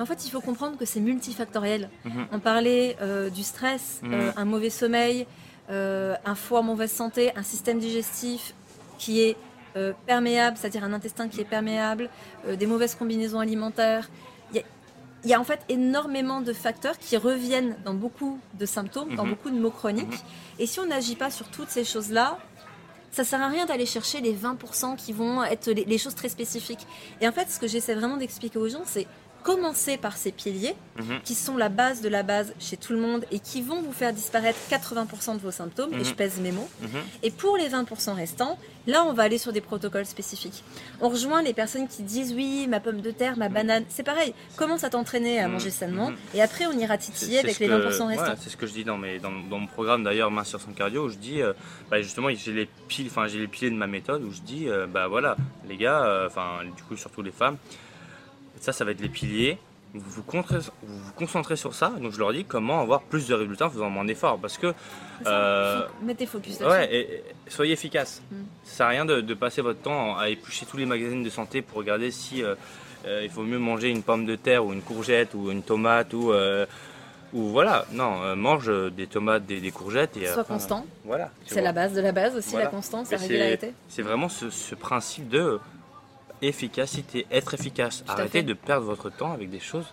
En fait, il faut comprendre que c'est multifactoriel. Mhm. On parlait euh, du stress, Mhm. euh, un mauvais sommeil, euh, un foie en mauvaise santé, un système digestif qui est perméable, c'est-à-dire un intestin qui est perméable, des mauvaises combinaisons alimentaires. Il y a- en fait énormément de facteurs qui reviennent dans beaucoup de symptômes, dans Mhm. beaucoup de mots chroniques. Mhm. Et si on n'agit pas sur toutes ces choses-là, ça sert à rien d'aller chercher les 20% qui vont être les, les choses très spécifiques. Et en fait, ce que j'essaie vraiment d'expliquer aux gens, c'est commencer par ces piliers Mhm. qui sont la base de la base chez tout le monde et qui vont vous faire disparaître 80% de vos symptômes, Mhm. et je pèse mes mots. Mhm. Et pour les 20% restants, là, on va aller sur des protocoles spécifiques. On rejoint les personnes qui disent oui, ma pomme de terre, ma banane. C'est pareil, commence à t'entraîner à manger sainement, et après, on ira titiller avec les que- 20% restants. ouais, c'est ce que je dis dans, mes, dans, dans mon programme d'ailleurs, Mince sur son cardio, où je dis, euh, bah, justement, j'ai les, piles, les piliers de ma méthode, où je dis, euh, bah voilà, les gars, euh, enfin, du coup, surtout les femmes, ça, ça va être les piliers. Vous vous, concentrez, vous vous concentrez sur ça, donc je leur dis comment avoir plus de résultats en faisant moins d'efforts. Parce que, euh, Mettez focus là-dessus. ouais, et- et soyez efficace. Mm. Ça sert à rien de, de passer votre temps à éplucher tous les magazines de santé pour regarder si euh, euh, il faut mieux manger une pomme de terre ou une courgette ou une tomate ou. euh, ou voilà, non, mange des tomates, des, des courgettes et Sois constant. Voilà. C'est la base de la base aussi, Voilà. la constance, la régularité. C'est vraiment ce, ce principe de efficacité, être efficace. Arrêtez fait. de perdre votre temps avec des choses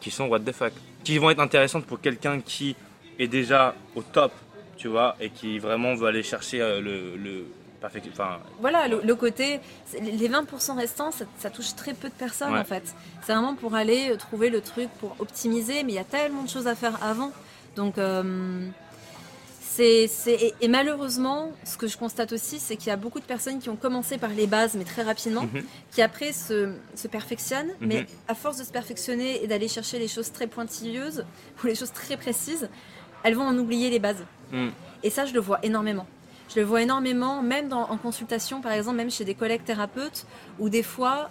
qui sont what the fuck, qui vont être intéressantes pour quelqu'un qui est déjà au top, tu vois, et qui vraiment veut aller chercher euh, le, le enfin, Voilà, le, le côté, les 20% restants, ça, ça touche très peu de personnes Ouais. en fait. C'est vraiment pour aller trouver le truc pour optimiser, mais il y a tellement de choses à faire avant. Donc, euh, c'est, et, et malheureusement, ce que je constate aussi, c'est qu'il y a beaucoup de personnes qui ont commencé par les bases, mais très rapidement, Mhm. qui après se, se perfectionnent, mais Mhm. à force de se perfectionner et d'aller chercher les choses très pointilleuses ou les choses très précises, elles vont en oublier les bases. Mm. Et ça, je le vois énormément. Je le vois énormément, même dans- en consultation, par exemple, même chez des collègues thérapeutes, où des fois,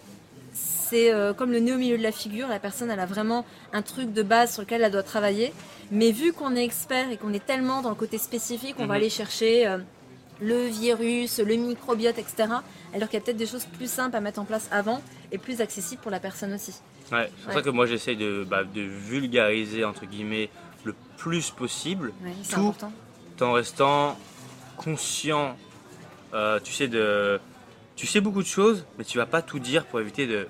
c'est euh, comme le nez au milieu de la figure, la personne, elle a vraiment un truc de base sur lequel elle doit travailler. Mais vu qu'on est expert et qu'on est tellement dans le côté spécifique, on va Mhm. aller chercher euh, le virus, le microbiote, etc. Alors qu'il y a peut-être des choses plus simples à mettre en place avant et plus accessibles pour la personne aussi. Ouais, c'est pour Ouais. ça que moi j'essaye de, bah, de vulgariser entre guillemets le plus possible, Ouais, Tout. important. en restant conscient. euh, tu sais de, tu sais beaucoup de choses, mais tu vas pas tout dire pour éviter de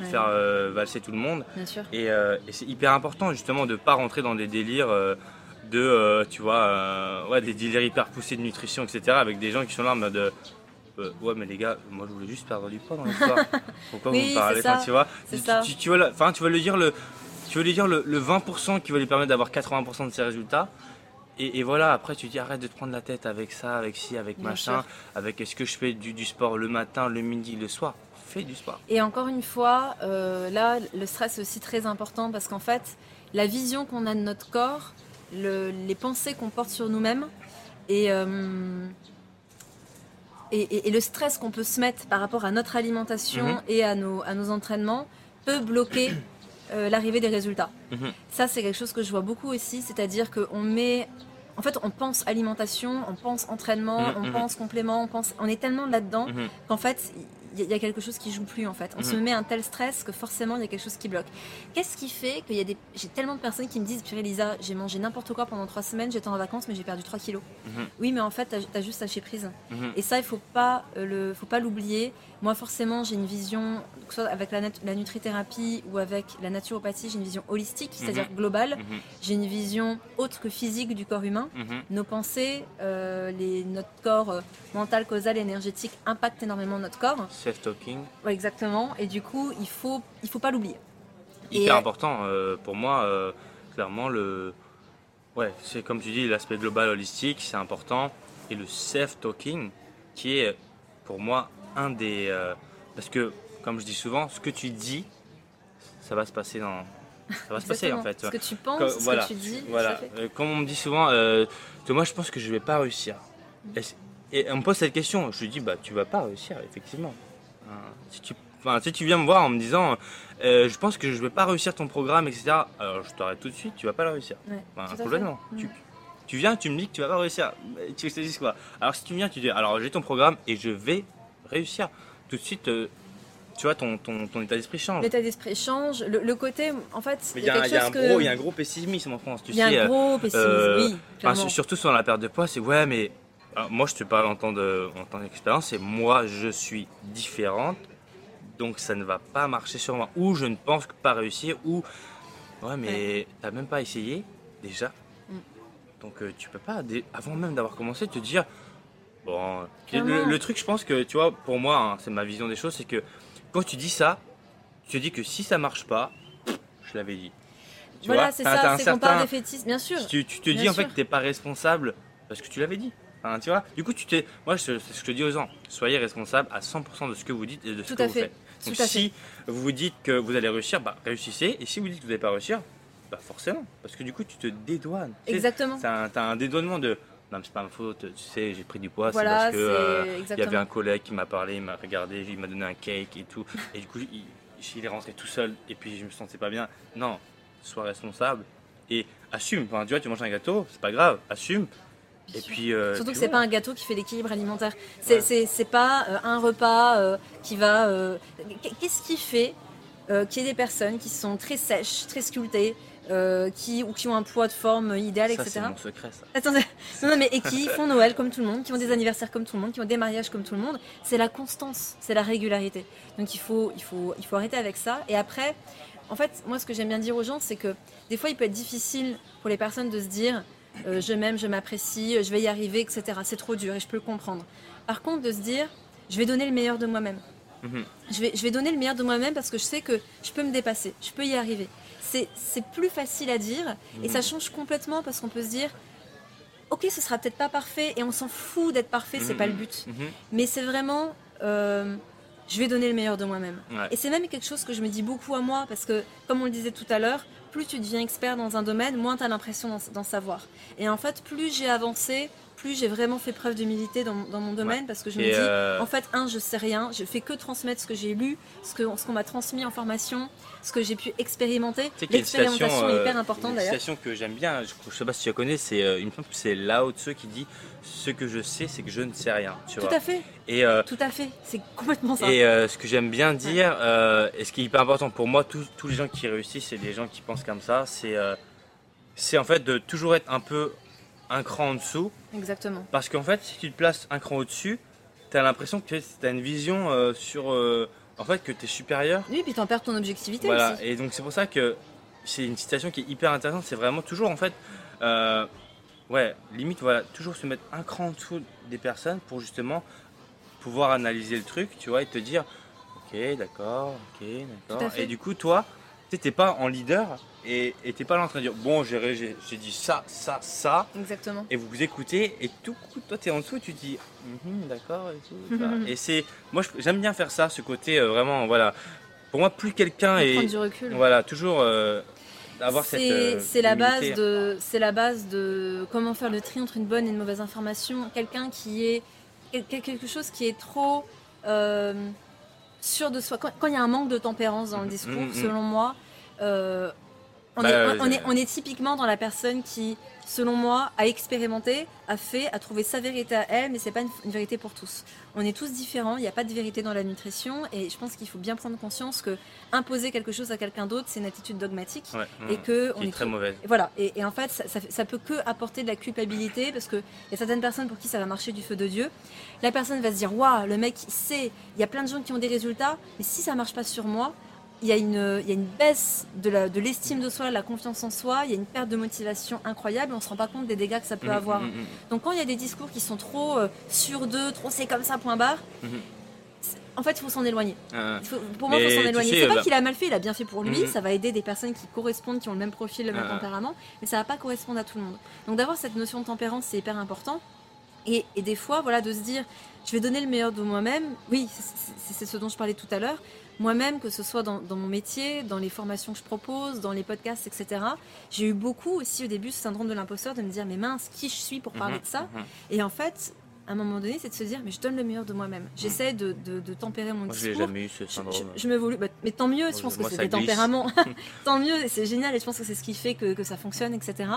Ouais, faire euh, valser tout le monde. Bien sûr. Et, euh, et c'est hyper important justement de pas rentrer dans des délires euh, de, tu vois, ouais, des délires hyper poussés de nutrition, etc. Avec des gens qui sont là en mode, ouais mais les gars, moi je voulais juste perdre du poids dans l'histoire. Pourquoi Oui, vous me parlez ça. Enfin, Tu vois, tu, ça. tu, tu veux, la- enfin, tu veux le dire le, tu veux lui dire le, le 20% qui va lui permettre d'avoir 80% de ses résultats. Et, et voilà, après tu dis arrête de te prendre la tête avec ça, avec ci, avec Bien machin, sûr. avec est-ce que je fais du, du sport le matin, le midi, le soir? Fais du sport. Et encore une fois, euh, là, le stress est aussi très important parce qu'en fait, la vision qu'on a de notre corps, le- les pensées qu'on porte sur nous-mêmes et, euh, et, et- et le stress qu'on peut se mettre par rapport à notre alimentation Mhm. et à nos, à nos entraînements peut bloquer euh, l'arrivée des résultats. Mhm. Ça, c'est quelque chose que je vois beaucoup aussi, c'est-à-dire qu'on met. En fait, on pense alimentation, on pense entraînement, Mhm, on mhm. pense complément, on pense. On est tellement là-dedans qu'en fait, il y, a- quelque chose qui joue plus en fait. On se met un tel stress que forcément il y a quelque chose qui bloque. Qu'est-ce qui fait qu'il y a des. J'ai tellement de personnes qui me disent Purée Lisa, j'ai mangé n'importe quoi pendant trois semaines, j'étais en vacances, mais j'ai perdu 3 kilos. Oui, mais en fait, t'as as juste lâché prise. Et ça, il faut pas euh, le, faut pas l'oublier. Moi, forcément, j'ai une vision, que ce soit avec la, la nutrithérapie ou avec la naturopathie, j'ai une vision holistique, c'est-à-dire globale. Mhm. J'ai une vision autre que physique du corps humain. Mhm. Nos pensées, euh, les, notre corps euh, mental, causal, énergétique impactent énormément notre corps. Self-talking. Ouais, exactement. Et du coup, il faut, il faut pas l'oublier. hyper Et- important euh, pour moi clairement le ouais c'est comme tu dis l'aspect global holistique c'est important et le self talking qui est pour moi un des euh, parce que comme je dis souvent ce que tu dis ça va se passer dans ça va se passer en fait Ce que tu penses, Comme- ce voilà, que tu dis. voilà. Euh, comme on me dit souvent euh, moi je pense que je vais pas réussir Est-ce- et on me pose cette question je lui dis bah tu vas pas réussir effectivement Hein, si tu Enfin, si tu viens me voir en me disant, euh, je pense que je vais pas réussir ton programme, etc. Alors je t'arrête tout de suite, tu vas pas le réussir. Ouais, Enfin, complètement. Mm. Tu, tu viens, tu me dis que tu vas pas réussir. Tu te quoi? Alors si tu viens, tu dis, alors j'ai ton programme et je vais réussir. Tout de suite, euh, tu vois, ton, ton, ton état d'esprit change. L'état d'esprit change. Le, le côté, en fait, il y y que. y a un gros pessimisme en France. Tu il y a sais, un euh, gros pessimisme, euh, oui, clairement. sur- surtout sur la perte de poids, c'est ouais, mais alors, moi je te parle en tant de- en tant d'expérience, c'est moi je suis différente, donc ça ne va pas marcher sur moi. Ou je ne pense que pas réussir, ou ouais, mais t'as même pas essayé déjà. Donc euh, tu peux pas, dès- avant même d'avoir commencé, te dire bon. le, Clairement. le truc, je pense que tu vois, pour moi, hein, c'est ma vision des choses, c'est que quand tu dis ça, tu te dis que si ça marche pas, je l'avais dit. Tu voilà, vois, c'est t'as- t'as ça, un c'est qu'on parle certain- défaitisme, bien sûr. tu, tu te Bien dis en fait sûr. que t'es pas responsable parce que tu l'avais dit. Enfin, tu vois, du coup, tu t'es. Moi, je- c'est ce que je dis aux gens. Soyez responsable à 100% de ce que vous dites et de ce Tout que à vous fait. faites. Donc, Tout à si vous vous dites que vous allez réussir, bah, réussissez. Et si vous dites que vous n'allez pas réussir, bah, forcément. Parce que du coup, tu te dédouanes. Tu sais, Exactement. T'as un, t'as un dédouanement de. Non, mais c'est pas ma faute. Tu sais, j'ai pris du poids. Voilà, c'est parce que. c'est euh, il y exactement. avait un collègue qui m'a parlé, il m'a regardé, il m'a donné un cake et tout. Et du coup, il, il est rentré tout seul et puis je me sentais pas bien. Non, sois responsable et assume. Enfin, tu vois, tu manges un gâteau, c'est pas grave, assume. Et puis. euh, Surtout puis que c'est pas voilà. un gâteau qui fait l'équilibre alimentaire. C'est Ouais. c'est- c'est pas euh, un repas euh, qui va. euh, Qu'est-ce qui fait euh, qu'il y ait des personnes qui sont très sèches, très sculptées, euh, qui, ou qui ont un poids de forme idéal, Ça, etc. c'est mon secret, ça. Attendez, non, non, mais et qui font Noël comme tout le monde, qui ont des anniversaires comme tout le monde, qui ont des mariages comme tout le monde, c'est la constance, c'est la régularité. Donc il faut, il faut, il faut arrêter avec ça. Et après, en fait, moi ce que j'aime bien dire aux gens, c'est que des fois il peut être difficile pour les personnes de se dire euh, je m'aime, je m'apprécie, je vais y arriver, etc. C'est trop dur et je peux le comprendre. Par contre, de se dire je vais donner le meilleur de moi-même. Mhm. Je vais, je vais donner le meilleur de moi-même parce que je sais que je peux me dépasser, je peux y arriver. C'est plus facile à dire et ça change complètement parce qu'on peut se dire ok ce sera peut-être pas parfait et on s'en fout d'être parfait, c'est Mhm. pas le but. Mhm. Mais c'est vraiment euh, je vais donner le meilleur de moi-même. Ouais. Et c'est même quelque chose que je me dis beaucoup à moi parce que comme on le disait tout à l'heure, plus tu deviens expert dans un domaine, moins tu as l'impression d'en savoir. Et en fait, plus j'ai avancé, plus j'ai vraiment fait preuve d'humilité dans, dans mon domaine parce que je me Et, dis euh, en fait, un, je sais rien, je fais que transmettre ce que j'ai lu, ce qu'on ce qu'on m'a transmis en formation, ce que j'ai pu expérimenter. Tu sais une L'expérimentation est euh, hyper importante une d'ailleurs. citation que j'aime bien, je, je sais pas si tu la connais, c'est euh, une fois que c'est Lao Tzu qui dit Ce que je sais, c'est que je ne sais rien. Tu Tout vois. à fait, Et, euh, tout à fait, c'est complètement ça. et euh, ce que j'aime bien dire, euh, et ce qui est hyper important pour moi, tous, tous les gens qui réussissent, c'est des gens qui pensent comme ça, c'est euh, c'est en fait de toujours être un peu un cran en dessous. Exactement. Parce qu'en fait, si tu te places un cran au-dessus, tu as l'impression que tu as une vision euh, sur. euh, en fait, que tu es supérieur. Oui, puis t'en perds ton objectivité Voilà, aussi. et donc c'est pour ça que c'est une citation qui est hyper intéressante. C'est vraiment toujours en fait. euh, ouais, limite, voilà, toujours se mettre un cran en dessous des personnes pour justement pouvoir analyser le truc, tu vois, et te dire Ok, d'accord, ok, d'accord. Et du coup, toi, tu n'es pas en leader et t'es pas là en train de dire Bon, j'ai dit ça, ça, ça Exactement. et vous vous écoutez et tout coup toi tu es en dessous tu dis Mhm, d'accord et tout ça. et c'est moi j'aime bien faire ça ce côté euh, vraiment voilà pour moi plus quelqu'un est prendre du recul. voilà toujours euh, avoir cette. C'est euh, c'est la base de c'est la base de comment faire le tri entre une bonne et une mauvaise information. Quelqu'un qui est quel- quelque chose qui est trop euh, sûr de soi. Quand il y a un manque de tempérance dans le Mhm, discours, mhm, mhm. selon moi, euh, on, Bah, est, on, est, on est typiquement dans la personne qui, selon moi, a expérimenté, a fait, a trouvé sa vérité à elle, mais c'est pas une, une vérité pour tous. On est tous différents, il n'y a pas de vérité dans la nutrition, et je pense qu'il faut bien prendre conscience que imposer quelque chose à quelqu'un d'autre, c'est une attitude dogmatique, Ouais, et mm, que on est est très mauvaise. voilà, et, et en fait, ça, ça, peut que apporter de la culpabilité parce qu'il y a certaines personnes pour qui ça va marcher du feu de Dieu. La personne va se dire Waouh, le mec, il sait, il y a plein de gens qui ont des résultats, mais si ça marche pas sur moi, il y a une, il y a une baisse de l'estime de, soi, de la confiance en soi, il y a une perte de motivation incroyable, on se rend pas compte des dégâts que ça peut Mm, avoir. mm, mm, Donc quand il y a des discours qui sont trop euh, sur deux, trop c'est comme ça, point barre, en fait, il faut s'en éloigner. faut- pour moi, il faut s'en éloigner. C'est pas bah- qu'il a mal fait, il a bien fait pour lui. Ça va aider des personnes qui correspondent, qui ont le même profil, le même Ah, ah. tempérament, mais ça va pas correspondre à tout le monde. Donc d'avoir cette notion de tempérance, c'est hyper important. Et, et des fois, voilà, de se dire, je vais donner le meilleur de moi-même. Oui, c'est ce dont je parlais tout à l'heure. Moi-même, que ce soit dans, dans mon métier, dans les formations que je propose, dans les podcasts, etc. J'ai eu beaucoup aussi au début ce syndrome de l'imposteur de me dire, mais mince, qui je suis pour parler Mhm, de ça mhm. Et en fait, à un moment donné, c'est de se dire, mais je donne le meilleur de moi-même. J'essaie de, de- de tempérer mon Moi, je l'ai discours. jamais eu ce Je, syndrome. je- je m'évolue, Bah, mais tant mieux, je Moi, pense que c'est des glisse. tempéraments. tant mieux, c'est génial, et je pense que c'est ce qui fait que, que ça fonctionne, etc.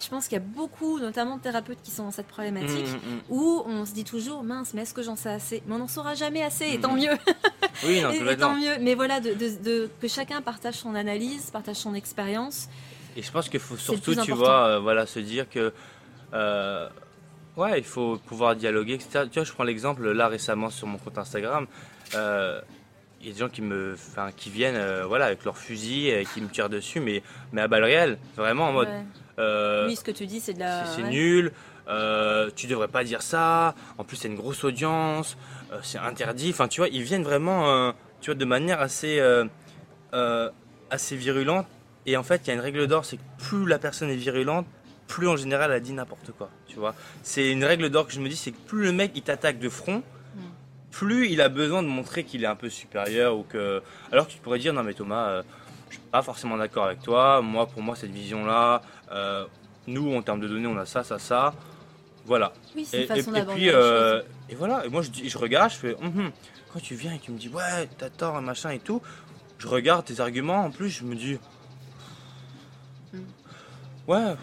Je pense qu'il y a beaucoup, notamment de thérapeutes, qui sont dans cette problématique, Mm, mm, mm. où on se dit toujours, mince, mais est-ce que j'en sais assez? Mais on n'en saura jamais assez, et tant mieux, Oui, non, et, et tant mieux. Mais voilà, de, de- de- que chacun partage son analyse, partage son expérience. Et je pense qu'il faut surtout, tu vois, euh, voilà, se dire que. euh, ouais, il faut pouvoir dialoguer, etc. Tu vois, je prends l'exemple là récemment sur mon compte Instagram. euh, Il y a des gens qui me, enfin, qui viennent, euh, voilà, avec leur fusil, et qui me tirent dessus, mais, mais à balles réelles, vraiment en mode, Ouais. euh, Oui, ce que tu dis, c'est de la. c'est ouais. nul, euh, tu devrais pas dire ça. En plus, c'est une grosse audience, euh, c'est interdit. Enfin, tu vois, ils viennent vraiment, euh, tu vois, de manière assez, euh, euh, assez virulente. Et en fait, il y a une règle d'or, c'est que plus la personne est virulente, plus en général elle dit n'importe quoi. Tu vois, c'est une règle d'or que je me dis, c'est que plus le mec il t'attaque de front, Mm. plus il a besoin de montrer qu'il est un peu supérieur ou que, alors que tu pourrais dire non mais Thomas, euh, je suis pas forcément d'accord avec toi. Moi, pour moi, cette vision-là, euh, nous en termes de données, on a ça, ça, ça. Voilà. Oui, c'est Et, une façon et- puis, euh, et voilà. Et moi, je, dis, je regarde, je fais, Hum, quand tu viens et tu me dis, ouais, t'as tort, machin et tout, je regarde tes arguments. En plus, je me dis, Mm. ouais,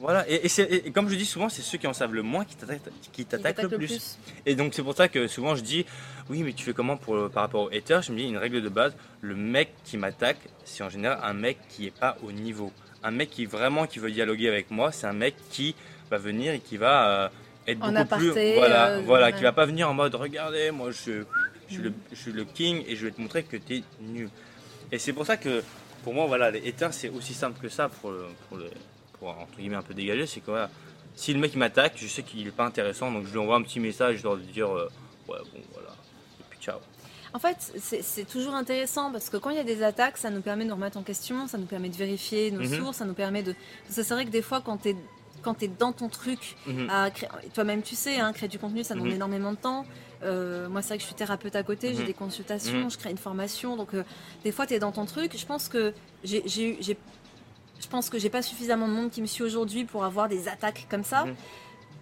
voilà. Et, comme je dis souvent, c'est ceux qui en savent le moins qui t'attaquent, le plus. Et donc, c'est pour ça que souvent, je dis, oui, mais tu fais comment pour, par rapport aux haters Je me dis, une règle de base, le mec qui m'attaque, c'est en général un mec qui est pas au niveau. Un mec qui vraiment qui veut dialoguer avec moi, c'est un mec qui va venir et qui va euh, être En beaucoup aparté, plus voilà, euh, voilà, ouais. qui va pas venir en mode regardez, moi je, je, suis, le, je suis le king et je vais te montrer que tu es nul. Et c'est pour ça que pour moi voilà, les haters c'est aussi simple que ça pour le, pour le pour entre guillemets un peu dégager, c'est que voilà, si le mec m'attaque, je sais qu'il est pas intéressant donc je lui envoie un petit message, je dois lui dire euh, ouais bon voilà et puis ciao. En fait, c'est toujours intéressant parce que quand il y a des attaques, ça nous permet de nous remettre en question, ça nous permet de vérifier nos Mhm. sources, ça nous permet de. C'est vrai que des fois, quand tu es, quand es dans ton truc, Mhm. toi-même tu sais, hein, créer du contenu, ça demande Mhm. énormément de temps. Euh, moi, c'est vrai que je suis thérapeute à côté, j'ai des consultations, je crée une formation, donc euh, des fois, tu es dans ton truc. Je pense que j'ai j'ai eu. j'ai- Je pense que j'ai pas suffisamment de monde qui me suit aujourd'hui pour avoir des attaques comme ça. Mhm.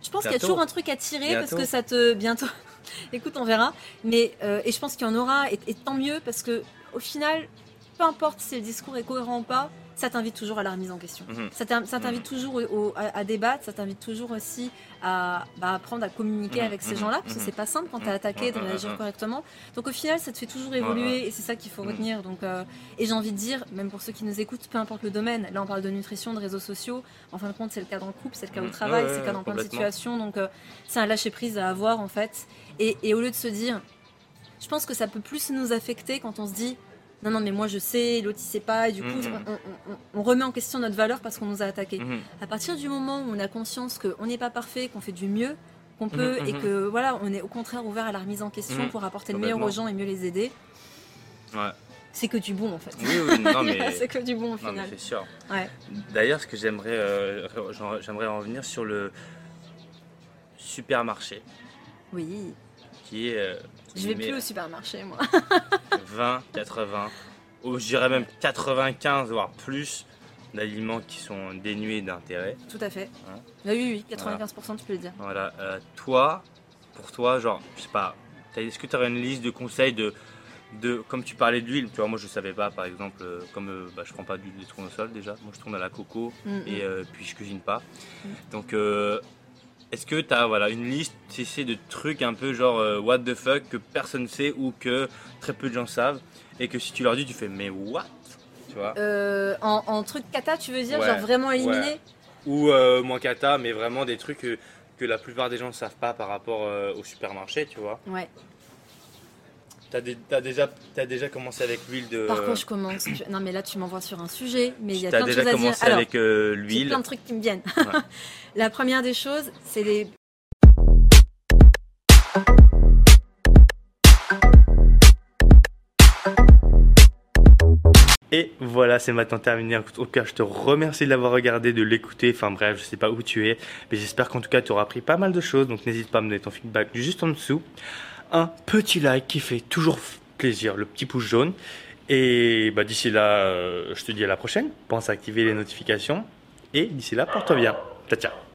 Je pense qu'il y a toujours un truc à tirer parce que ça te bientôt. Écoute, on verra. Mais euh, et je pense qu'il y en aura et, et tant mieux parce que au final, peu importe si le discours est cohérent ou pas, ça t'invite toujours à la remise en question. Mhm. Ça t'in- ça t'invite toujours au- au- à, à débattre, ça t'invite toujours aussi à bah, apprendre à communiquer Mhm, avec ces mhm, gens-là, parce que mhm. c'est pas simple quand t'es Mhm, attaqué de mhm, réagir mhm. correctement. Donc au final, ça te fait toujours évoluer et c'est ça qu'il faut Mhm. retenir. Donc, euh, et j'ai envie de dire, même pour ceux qui nous écoutent, peu importe le domaine, là on parle de nutrition, de réseaux sociaux, en fin de compte c'est le cas dans le couple, c'est le cas au Mhm. travail, Ouais, c'est le cas dans plein de situations, donc euh, c'est un lâcher prise à avoir en fait. Et, et au lieu de se dire, je pense que ça peut plus nous affecter quand on se dit, non non mais moi je sais, l'autre il sait pas, et du coup Mhm. on, on- on- on remet en question notre valeur parce qu'on nous a attaqué. Mhm. À partir du moment où on a conscience qu'on n'est pas parfait, qu'on fait du mieux qu'on peut Mhm, et que voilà, on est au contraire ouvert à la remise en question pour apporter le meilleur aux gens et mieux les aider, Ouais. c'est que du bon en fait. Oui oui non mais c'est que du bon au final. c'est sûr. Ouais. D'ailleurs, ce que j'aimerais, euh, j'aimerais en revenir sur le supermarché, Oui. qui est euh, Je vais plus au supermarché moi. 20, 80, ou je dirais même 95 voire plus d'aliments qui sont dénués d'intérêt. Tout à fait. Hein Ah oui, oui, 95% tu peux le dire. Voilà. euh, toi, pour toi, genre, je sais pas, est-ce que tu aurais une liste de conseils de, de, comme tu parlais d'huile, tu vois, moi je savais pas, par exemple, euh, comme euh, bah, je prends pas d'huile de tournesol déjà, moi je tourne à la coco Mm, et mm. euh, puis je cuisine pas. Mm. Donc, euh, est-ce que tu as voilà, une liste sais, de trucs un peu genre euh, what the fuck que personne sait ou que très peu de gens savent et que si tu leur dis, tu fais mais what? Tu vois? Euh, en, en truc kata, tu veux dire, Ouais, genre vraiment éliminé? Ouais. Ou euh, moins cata, mais vraiment des trucs que, que la plupart des gens ne savent pas par rapport euh, au supermarché, tu vois? Ouais. T'as dé- t'as déjà, t'as déjà commencé avec l'huile de. Par contre, je commence. Non, mais là, tu m'envoies sur un sujet, mais il y a T'as plein de déjà choses à dire. commencé Alors, avec euh, j'ai l'huile. plein de trucs qui me viennent. Ouais. La première des choses, c'est les. Et voilà, c'est maintenant terminé. En tout cas, je te remercie de l'avoir regardé, de l'écouter. Enfin bref, je sais pas où tu es, mais j'espère qu'en tout cas, tu auras appris pas mal de choses. Donc n'hésite pas à me donner ton feedback juste en dessous. Un petit like qui fait toujours plaisir, le petit pouce jaune. Et bah, d'ici là, euh, je te dis à la prochaine. Pense à activer les notifications. Et d'ici là, porte-toi bien. Ciao, ciao.